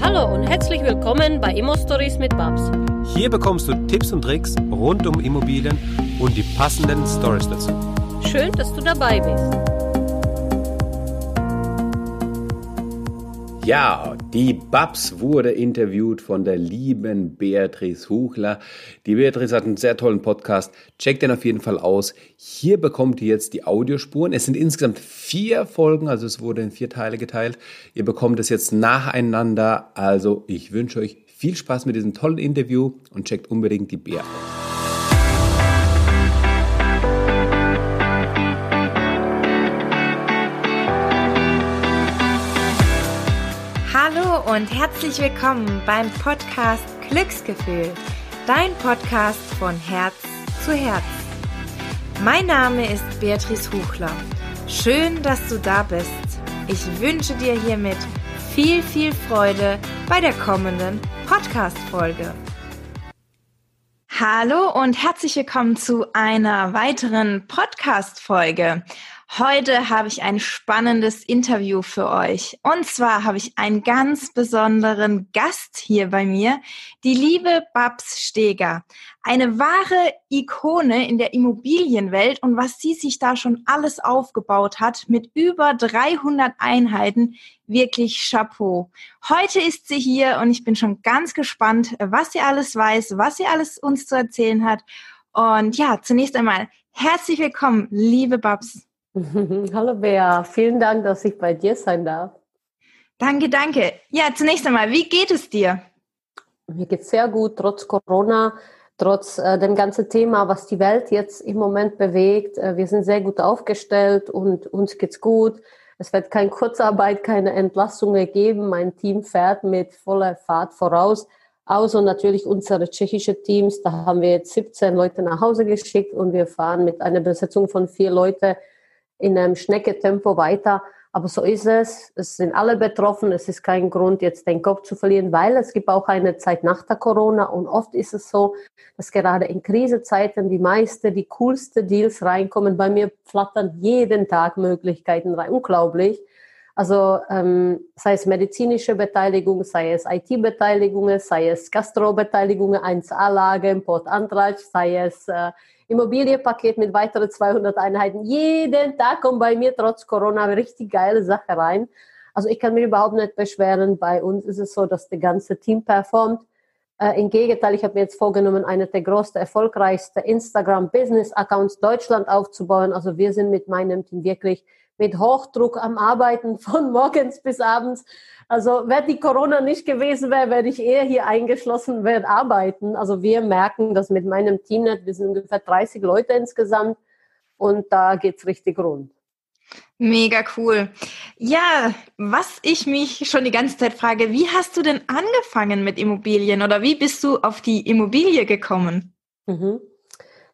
Hallo und herzlich willkommen bei Immo Stories mit Babs. Hier bekommst du Tipps und Tricks rund um Immobilien und die passenden Stories dazu. Schön, dass du dabei bist. Ja, die Babs wurde interviewt von der lieben Beatrice Huchler. Die Beatrice hat einen sehr tollen Podcast. Checkt den auf jeden Fall aus. Hier bekommt ihr jetzt die Audiospuren. Es sind insgesamt vier Folgen, also es wurde in vier Teile geteilt. Ihr bekommt es jetzt nacheinander. Also ich wünsche euch viel Spaß mit diesem tollen Interview und checkt unbedingt die Bea aus. Und herzlich willkommen beim Podcast Glücksgefühl, dein Podcast von Herz zu Herz. Mein Name ist Beatrice Huchler. Schön, dass du da bist. Ich wünsche dir hiermit viel, viel Freude bei der kommenden Podcast-Folge. Hallo und herzlich willkommen zu einer weiteren Podcast-Folge. Heute habe ich ein spannendes Interview für euch. Und zwar habe ich einen ganz besonderen Gast hier bei mir, die liebe Babs Steger. Eine wahre Ikone in der Immobilienwelt und was sie sich da schon alles aufgebaut hat mit über 300 Einheiten, wirklich Chapeau. Heute ist sie hier und ich bin schon ganz gespannt, was sie alles weiß, was sie alles uns zu erzählen hat. Und ja, zunächst einmal herzlich willkommen, liebe Babs. Hallo Bea, vielen Dank, dass ich bei dir sein darf. Danke, danke. Ja, zunächst einmal, wie geht es dir? Mir geht es sehr gut, trotz Corona, trotz äh, dem ganzen Thema, was die Welt jetzt im Moment bewegt. Äh, wir sind sehr gut aufgestellt und uns geht's gut. Es wird keine Kurzarbeit, keine Entlassungen geben. Mein Team fährt mit voller Fahrt voraus. Außer natürlich unsere tschechische Teams. Da haben wir jetzt 17 Leute nach Hause geschickt und wir fahren mit einer Besetzung von vier Leuten in einem Schnecketempo weiter. Aber so ist es. Es sind alle betroffen. Es ist kein Grund, jetzt den Kopf zu verlieren, weil es gibt auch eine Zeit nach der Corona. Und oft ist es so, dass gerade in Krisezeiten die meisten, die coolsten Deals reinkommen. Bei mir flattern jeden Tag Möglichkeiten rein. Unglaublich. Also ähm, sei es medizinische Beteiligung, sei es IT-Beteiligungen, sei es Gastro-Beteiligungen, 1A-Lagen, Portantrag, sei es äh, Immobilienpaket mit weiteren 200 Einheiten. Jeden Tag kommt bei mir trotz Corona eine richtig geile Sache rein. Also ich kann mich überhaupt nicht beschweren. Bei uns ist es so, dass das ganze Team performt. Äh, Im Gegenteil, ich habe mir jetzt vorgenommen, eine der größten, erfolgreichsten Instagram-Business-Accounts Deutschland aufzubauen. Also wir sind mit meinem Team wirklich mit Hochdruck am Arbeiten von morgens bis abends. Also wenn die Corona nicht gewesen wäre, wäre ich eher hier eingeschlossen, werde arbeiten. Also wir merken das mit meinem Team nicht. Wir sind ungefähr 30 Leute insgesamt und da geht's richtig rund. Mega cool. Ja, was ich mich schon die ganze Zeit frage, wie hast du denn angefangen mit Immobilien oder wie bist du auf die Immobilie gekommen? Mhm.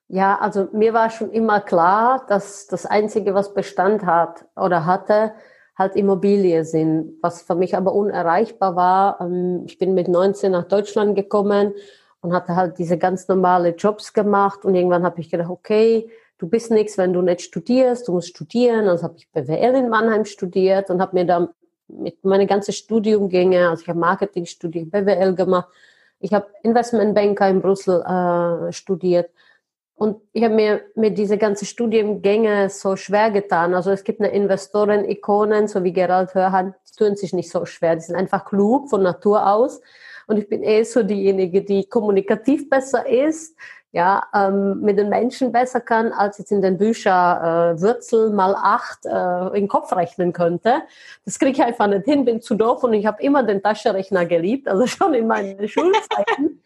Ja, also mir war schon immer klar, dass das Einzige, was Bestand hat oder hatte, halt Immobilie sind, was für mich aber unerreichbar war. Ähm, ich bin mit 19 nach Deutschland gekommen und hatte halt diese ganz normale Jobs gemacht und irgendwann habe ich gedacht, okay, du bist nichts, wenn du nicht studierst, du musst studieren. Also habe ich BWL in Mannheim studiert und habe mir dann mit meine ganze Studiumgänge, also ich habe Marketing studiert, BWL gemacht, ich habe Investmentbanker in Brüssel äh, studiert und ich habe mir mit diese ganzen Studiengänge so schwer getan. Also es gibt eine Investoren-Ikonen, so wie Gerald Hörhan, die tun sich nicht so schwer. Die sind einfach klug von Natur aus. Und ich bin eh so diejenige, die kommunikativ besser ist, ja, ähm, mit den Menschen besser kann, als jetzt in den Büchern äh, Wurzel mal acht äh, in den Kopf rechnen könnte. Das kriege ich einfach nicht hin, bin zu doof und ich habe immer den Taschenrechner geliebt, also schon in meinen Schulzeiten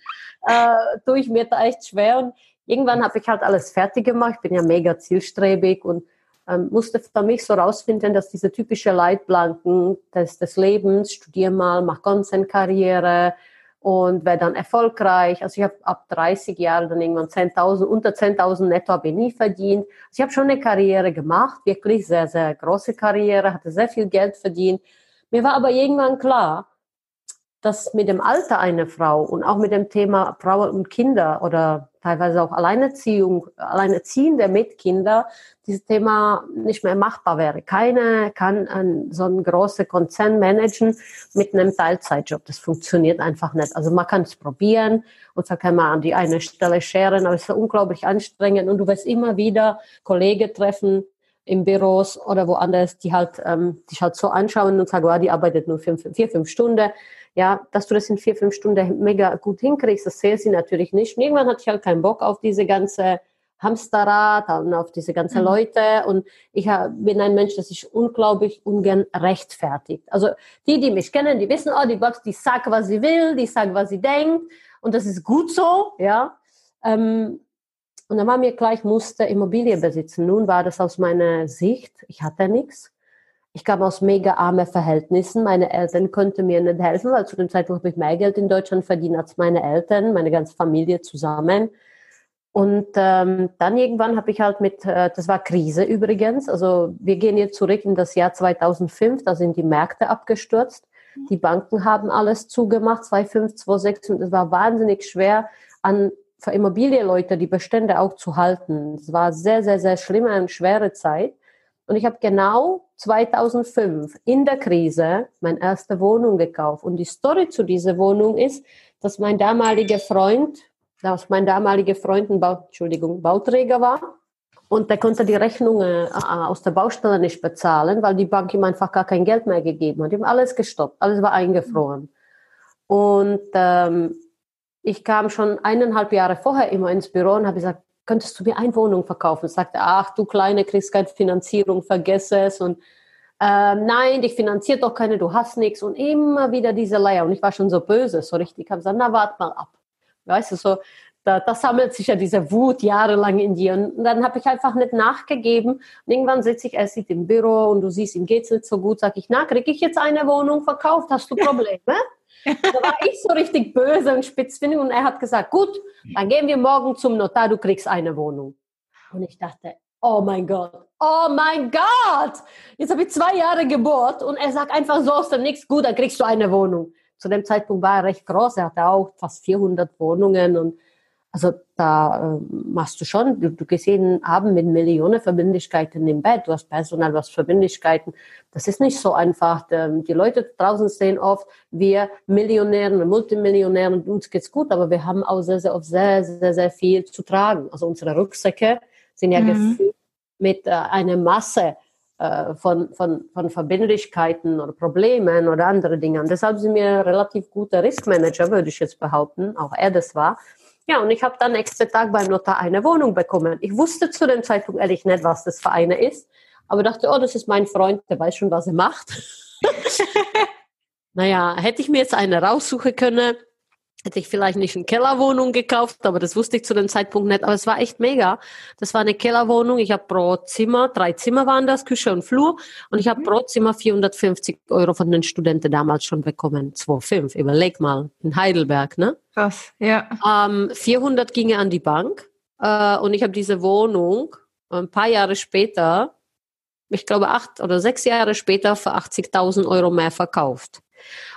äh, tue ich mir da echt schwer. Und irgendwann habe ich halt alles fertig gemacht. Ich bin ja mega zielstrebig und ähm, musste für mich so rausfinden, dass diese typische Leitplanken des, des Lebens, studier mal, mach Konzernkarriere und werde dann erfolgreich. Also ich habe ab 30 Jahren dann irgendwann 10.000, unter 10.000 netto habe ich nie verdient. Also ich habe schon eine Karriere gemacht, wirklich sehr, sehr große Karriere, hatte sehr viel Geld verdient. Mir war aber irgendwann klar, dass mit dem Alter einer Frau und auch mit dem Thema Frauen und Kinder oder teilweise auch Alleinerziehung, Alleinerziehende mit Kindern, dieses Thema nicht mehr machbar wäre. Keiner kann ein, so einen großen Konzern managen mit einem Teilzeitjob. Das funktioniert einfach nicht. Also man kann es probieren und so kann man an die eine Stelle scheren, aber es ist unglaublich anstrengend und du wirst immer wieder Kollegen treffen, im Büros oder woanders, die halt ähm, dich halt so anschauen und sagen, oh, die arbeitet nur fünf, vier, fünf Stunden. Ja, dass du das in vier, fünf Stunden mega gut hinkriegst, das sehen sie natürlich nicht. Und irgendwann hatte ich halt keinen Bock auf diese ganze Hamsterrad und auf diese ganzen mhm. Leute. Und ich bin ein Mensch, das sich unglaublich ungern rechtfertigt. Also die, die mich kennen, die wissen, oh, die Box, die sagt, was sie will, die sagt, was sie denkt. Und das ist gut so, ja. Ähm, und dann war mir klar, ich musste Immobilie besitzen. Nun war das aus meiner Sicht, ich hatte nichts. Ich kam aus mega armen Verhältnissen. Meine Eltern konnten mir nicht helfen, weil zu dem Zeitpunkt habe ich mehr Geld in Deutschland verdient als meine Eltern, meine ganze Familie zusammen. Und ähm, dann irgendwann habe ich halt mit, äh, das war Krise übrigens, also wir gehen jetzt zurück in das Jahr 2005, da sind die Märkte abgestürzt. Die Banken haben alles zugemacht, 2005, 2006 und es war wahnsinnig schwer, an für Immobilienleute die Bestände auch zu halten. Es war sehr, sehr, sehr schlimme und schwere Zeit. Und ich habe genau 2005 in der Krise meine erste Wohnung gekauft. Und die Story zu dieser Wohnung ist, dass mein damaliger Freund, dass mein damaliger Freund ein Bau, Entschuldigung, Bauträger war. Und der konnte die Rechnungen äh, aus der Baustelle nicht bezahlen, weil die Bank ihm einfach gar kein Geld mehr gegeben hat. Haben alles gestoppt, alles war eingefroren. Und ähm, ich kam schon eineinhalb Jahre vorher immer ins Büro und habe gesagt, könntest du mir eine Wohnung verkaufen? Ich sagte, ach du Kleine, kriegst keine Finanzierung, vergess es. Und äh, nein, dich finanziert doch keine, du hast nichts. Und immer wieder diese Leier. Und ich war schon so böse, so richtig. Ich habe gesagt, na, wart mal ab. Weißt du, so, da, da sammelt sich ja diese Wut jahrelang in dir. Und dann habe ich einfach nicht nachgegeben. Und irgendwann sitze ich, er sieht im Büro und du siehst, ihm geht's nicht so gut. Sag ich, na, kriege ich jetzt eine Wohnung verkauft? Hast du Probleme? Da war ich so richtig böse und spitzfindig und er hat gesagt, gut, dann gehen wir morgen zum Notar, du kriegst eine Wohnung. Und ich dachte, oh mein Gott, oh mein Gott, jetzt habe ich zwei Jahre Geburt und er sagt einfach so aus dem Nichts, gut, dann kriegst du eine Wohnung. Zu dem Zeitpunkt war er recht groß, er hatte auch fast 400 Wohnungen und also da äh, machst du schon, du, du gehst jeden Abend mit Millionen Verbindlichkeiten im Bett, du hast Personal, du hast Verbindlichkeiten. Das ist nicht so einfach. Die Leute draußen sehen oft, wir Millionären, Multimillionären, uns geht's gut, aber wir haben auch sehr, sehr oft sehr, sehr, sehr viel zu tragen. Also unsere Rucksäcke sind ja mhm. gefüllt mit äh, einer Masse äh, von, von, von Verbindlichkeiten oder Problemen oder andere Dinge. Und deshalb sind wir relativ gute Riskmanager, würde ich jetzt behaupten. Auch er das war. Ja, und ich habe dann nächsten Tag beim Notar eine Wohnung bekommen. Ich wusste zu dem Zeitpunkt ehrlich nicht, was das für eine ist, aber dachte, oh, das ist mein Freund, der weiß schon, was er macht. naja, hätte ich mir jetzt eine raussuchen können, hätte ich vielleicht nicht eine Kellerwohnung gekauft, aber das wusste ich zu dem Zeitpunkt nicht. Aber es war echt mega. Das war eine Kellerwohnung. Ich habe pro Zimmer, drei Zimmer waren das, Küche und Flur. Und ich habe mhm. pro Zimmer 450 Euro von den Studenten damals schon bekommen. 2,5. Überleg mal. In Heidelberg, ne? Krass, ja. Ähm, 400 ginge an die Bank. Äh, und ich habe diese Wohnung ein paar Jahre später, ich glaube acht oder sechs Jahre später, für 80.000 Euro mehr verkauft.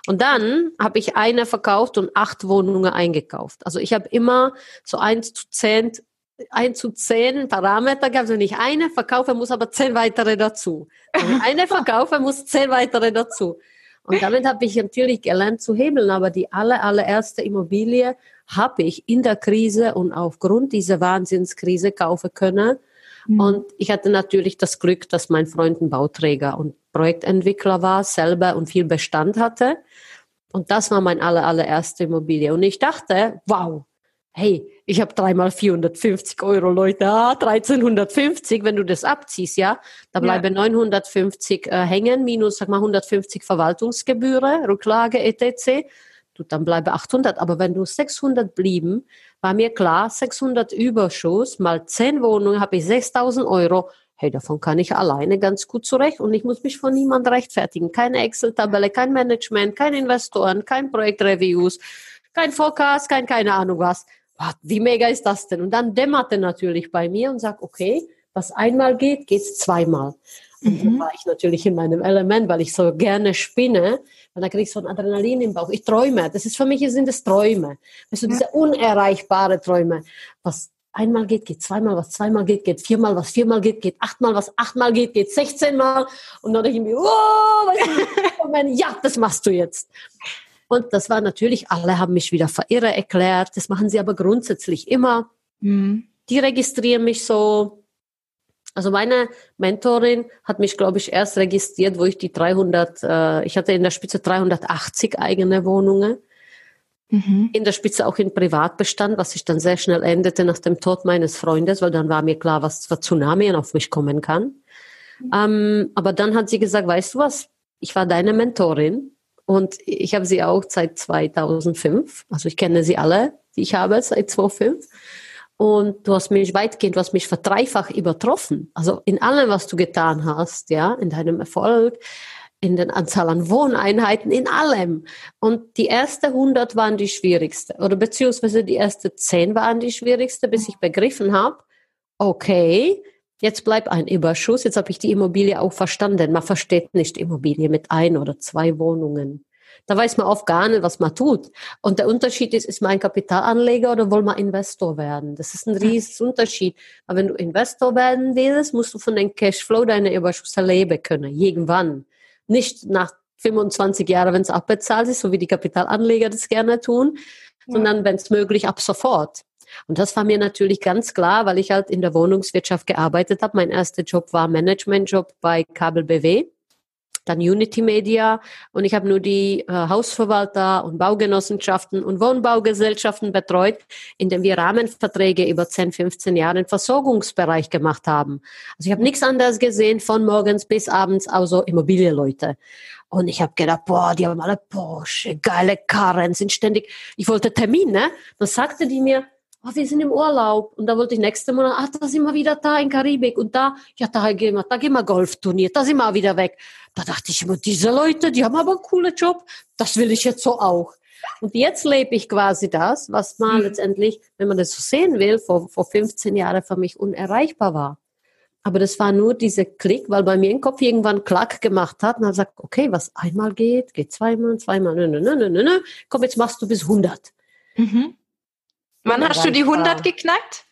Und dann habe ich eine verkauft und acht Wohnungen eingekauft. Also ich habe immer so eins zu zehn, ein zu zehn Parameter gehabt. Wenn ich eine verkaufe, muss aber zehn weitere dazu. Wenn ich eine verkaufe, muss zehn weitere dazu. Und damit habe ich natürlich gelernt zu hebeln. Aber die aller, allererste Immobilie habe ich in der Krise und aufgrund dieser Wahnsinnskrise kaufen können. Mhm. Und ich hatte natürlich das Glück, dass mein Freund ein Bauträger und Projektentwickler war, selber und viel Bestand hatte. Und das war mein aller, allererste Immobilie. Und ich dachte, wow, hey, ich habe dreimal 450 Euro, Leute, ah, 1350, wenn du das abziehst, ja, da bleiben ja. 950 äh, hängen, minus, sag mal, 150 Verwaltungsgebühren, Rücklage, etc. Du, dann bleibe 800. Aber wenn du 600 blieben, war mir klar, 600 Überschuss mal 10 Wohnungen habe ich 6000 Euro hey, davon kann ich alleine ganz gut zurecht und ich muss mich von niemand rechtfertigen. Keine Excel-Tabelle, kein Management, kein Investoren, kein Projektreviews, kein Forecast, kein keine Ahnung was. Wie mega ist das denn? Und dann dämmerte natürlich bei mir und sagt, okay, was einmal geht, geht's zweimal. Und dann war ich natürlich in meinem Element, weil ich so gerne spinne. Und dann kriege ich so ein Adrenalin im Bauch. Ich träume. Das ist für mich sind es Träume. Du, diese unerreichbare Träume. Was einmal geht, geht zweimal, was zweimal geht, geht viermal, was viermal geht, geht achtmal, was achtmal geht, geht sechzehnmal. Und dann denke ich mir, oh, ja, das machst du jetzt. Und das war natürlich, alle haben mich wieder verirre erklärt. Das machen sie aber grundsätzlich immer. Mhm. Die registrieren mich so, also meine Mentorin hat mich, glaube ich, erst registriert, wo ich die 300, äh, ich hatte in der Spitze 380 eigene Wohnungen. Mhm. In der Spitze auch in Privatbestand, was sich dann sehr schnell endete nach dem Tod meines Freundes, weil dann war mir klar, was für Tsunami auf mich kommen kann. Mhm. Ähm, aber dann hat sie gesagt, weißt du was, ich war deine Mentorin und ich habe sie auch seit 2005, also ich kenne sie alle, die ich habe seit 2005. Und du hast mich weitgehend, du hast mich verdreifach übertroffen. Also in allem, was du getan hast, ja, in deinem Erfolg, in den Anzahl an Wohneinheiten, in allem. Und die erste 100 waren die schwierigste. Oder beziehungsweise die erste 10 waren die schwierigste, bis ich begriffen habe, okay, jetzt bleibt ein Überschuss. Jetzt habe ich die Immobilie auch verstanden. Man versteht nicht Immobilie mit ein oder zwei Wohnungen. Da weiß man oft gar nicht, was man tut. Und der Unterschied ist, ist man ein Kapitalanleger oder will man Investor werden? Das ist ein riesiges Unterschied. Aber wenn du Investor werden willst, musst du von dem Cashflow deine Überschüsse leben können. Irgendwann. Nicht nach 25 Jahren, wenn es abbezahlt ist, so wie die Kapitalanleger das gerne tun, ja. sondern wenn es möglich ab sofort. Und das war mir natürlich ganz klar, weil ich halt in der Wohnungswirtschaft gearbeitet habe. Mein erster Job war Managementjob bei Kabel BW dann Unity Media und ich habe nur die äh, Hausverwalter und Baugenossenschaften und Wohnbaugesellschaften betreut, indem wir Rahmenverträge über 10, 15 Jahre im Versorgungsbereich gemacht haben. Also ich habe nichts anderes gesehen von morgens bis abends, außer Immobilienleute. Und ich habe gedacht, boah, die haben alle Porsche, geile Karren, sind ständig. Ich wollte Termin, ne? Dann sagte die mir, oh, wir sind im Urlaub. Und da wollte ich nächste Monat, ach, da sind wir wieder da in Karibik. Und da, ja, da gehen wir, da gehen wir Golfturnier, da sind wir auch wieder weg. Da dachte ich immer, diese Leute, die haben aber einen coolen Job. Das will ich jetzt so auch. Und jetzt lebe ich quasi das, was mal mhm. letztendlich, wenn man das so sehen will, vor, vor 15 Jahren für mich unerreichbar war. Aber das war nur dieser Klick, weil bei mir im Kopf irgendwann Klack gemacht hat und hat gesagt, okay, was einmal geht, geht zweimal, zweimal, nö, nö, nö, nö, nö. komm, jetzt machst du bis 100. Mhm. Wann hast du die 100 geknackt?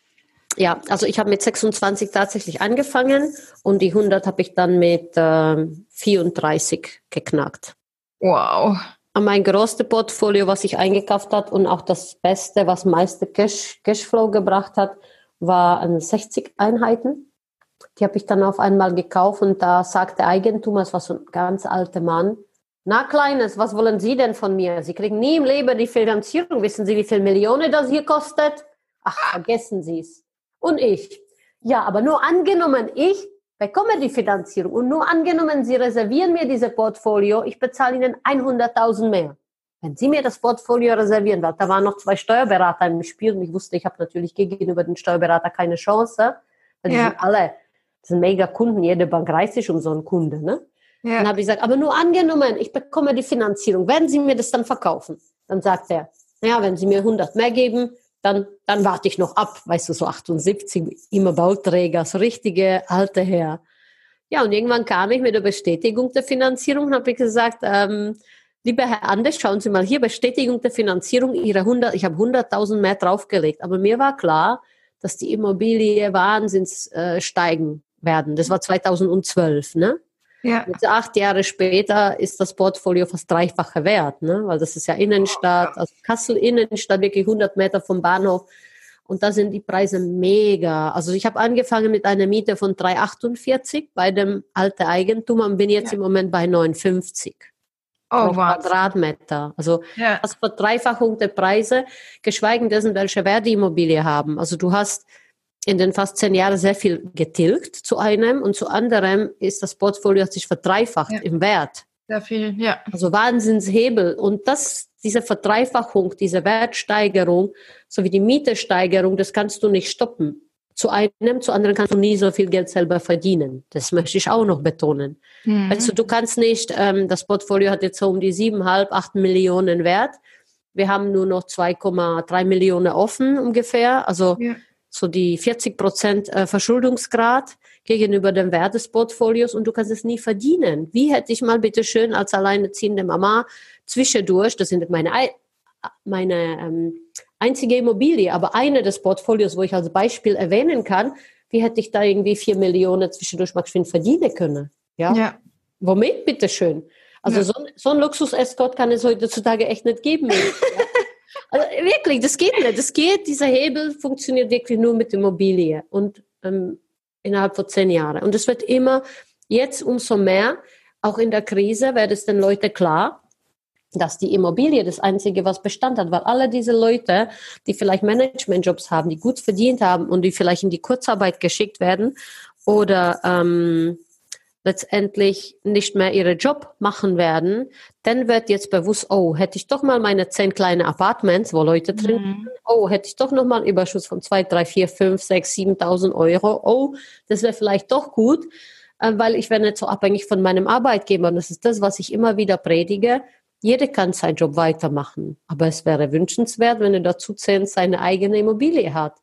Ja, also ich habe mit 26 tatsächlich angefangen und die 100 habe ich dann mit äh, 34 geknackt. Wow. Mein größtes Portfolio, was ich eingekauft hat und auch das Beste, was meiste Cash, Cashflow gebracht hat, waren 60 Einheiten. Die habe ich dann auf einmal gekauft und da sagte der Eigentümer, es war so ein ganz alter Mann, na, Kleines, was wollen Sie denn von mir? Sie kriegen nie im Leben die Finanzierung. Wissen Sie, wie viel Millionen das hier kostet? Ach, vergessen Sie es. Und ich. Ja, aber nur angenommen, ich bekomme die Finanzierung und nur angenommen, Sie reservieren mir diese Portfolio, ich bezahle Ihnen 100.000 mehr. Wenn Sie mir das Portfolio reservieren, weil da waren noch zwei Steuerberater im Spiel und ich wusste, ich habe natürlich gegenüber den Steuerberater keine Chance, weil die ja. sind alle, das sind mega Kunden, jede Bank reißt sich um so einen Kunde, ne? Ja. Dann habe ich gesagt, aber nur angenommen, ich bekomme die Finanzierung, werden Sie mir das dann verkaufen? Dann sagt er, ja, wenn Sie mir 100 mehr geben, dann, dann warte ich noch ab, weißt du, so 78, immer Bauträger, so richtige alte Herr. Ja, und irgendwann kam ich mit der Bestätigung der Finanzierung und habe gesagt, ähm, lieber Herr Anders, schauen Sie mal hier, Bestätigung der Finanzierung, Ihre 100, ich habe 100.000 mehr draufgelegt, aber mir war klar, dass die Immobilie wahnsinns äh, steigen werden. Das war 2012, ne? Ja. Jetzt acht Jahre später ist das Portfolio fast dreifache wert, ne? weil das ist ja Innenstadt, also Kassel Innenstadt, wirklich 100 Meter vom Bahnhof. Und da sind die Preise mega. Also ich habe angefangen mit einer Miete von 3,48 bei dem alten Eigentum und bin jetzt ja. im Moment bei 59. Oh, Quadratmeter. Also ja. das Verdreifachung der Preise, geschweige dessen, welche Wert die Immobilie haben. Also du hast in den fast zehn Jahren sehr viel getilgt zu einem und zu anderem ist das Portfolio hat sich verdreifacht ja. im Wert. Sehr viel, ja. Also Wahnsinnshebel. Und das, diese Verdreifachung, diese Wertsteigerung sowie die Mietesteigerung, das kannst du nicht stoppen. Zu einem, zu anderen kannst du nie so viel Geld selber verdienen. Das möchte ich auch noch betonen. Mhm. Also du kannst nicht, ähm, das Portfolio hat jetzt so um die siebeneinhalb, acht Millionen Wert. Wir haben nur noch 2,3 Millionen offen ungefähr. Also ja so die 40 Prozent äh, Verschuldungsgrad. gegenüber dem Wert des Portfolios und du kannst es nie verdienen. Wie hätte ich mal bitte schön als alleinerziehende Mama zwischendurch, das sind meine, meine ähm, einzige Immobilie, aber eine des Portfolios, wo ich als Beispiel erwähnen kann, wie hätte ich da irgendwie vier Millionen zwischendurch mal verdienen können? Ja. ja. Womit, bitteschön? Also ja. so, so ein Luxus-Escort kann es heutzutage echt nicht geben. ja. Also wirklich, das geht nicht. Das geht, dieser Hebel funktioniert wirklich nur mit Immobilie und ähm, innerhalb von zehn Jahren. Und es wird immer, jetzt umso mehr, auch in der Krise, wird es den Leuten klar, dass die Immobilie das Einzige, was Bestand hat, weil alle diese Leute, die vielleicht Managementjobs haben, die gut verdient haben und die vielleicht in die Kurzarbeit geschickt werden oder ähm, letztendlich nicht mehr ihre Job machen werden, dann wird jetzt bewusst, oh, hätte ich doch mal meine zehn kleine Apartments, wo Leute drin mhm. oh, hätte ich doch noch mal einen Überschuss von zwei, drei, vier, fünf, sechs, siebentausend Euro, oh, das wäre vielleicht doch gut, äh, weil ich wäre nicht so abhängig von meinem Arbeitgeber. Und das ist das, was ich immer wieder predige. Jeder kann seinen Job weitermachen, aber es wäre wünschenswert, wenn er dazu zählt, seine eigene Immobilie hat.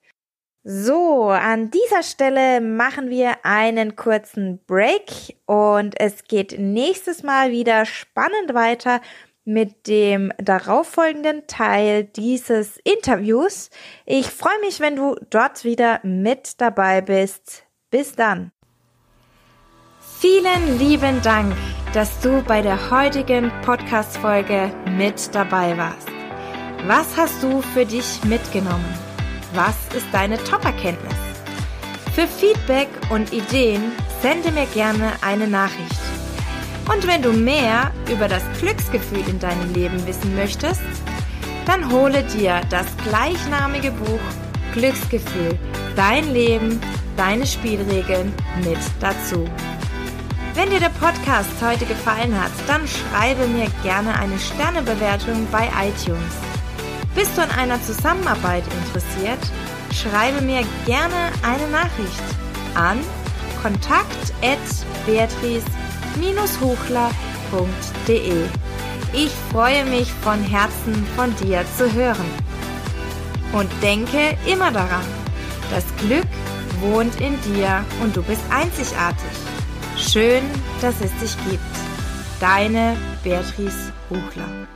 So, an dieser Stelle machen wir einen kurzen Break und es geht nächstes Mal wieder spannend weiter mit dem darauffolgenden Teil dieses Interviews. Ich freue mich, wenn du dort wieder mit dabei bist. Bis dann. Vielen lieben Dank, dass du bei der heutigen Podcast-Folge mit dabei warst. Was hast du für dich mitgenommen? Was ist deine Top-Erkenntnis? Für Feedback und Ideen sende mir gerne eine Nachricht. Und wenn du mehr über das Glücksgefühl in deinem Leben wissen möchtest, dann hole dir das gleichnamige Buch Glücksgefühl, dein Leben, deine Spielregeln mit dazu. Wenn dir der Podcast heute gefallen hat, dann schreibe mir gerne eine Sternebewertung bei iTunes. Bist du an einer Zusammenarbeit interessiert? Schreibe mir gerne eine Nachricht an kontakt@beatrice-hochler.de. Ich freue mich von Herzen von dir zu hören. Und denke immer daran, das Glück wohnt in dir und du bist einzigartig. Schön, dass es dich gibt. Deine Beatrice Buchler.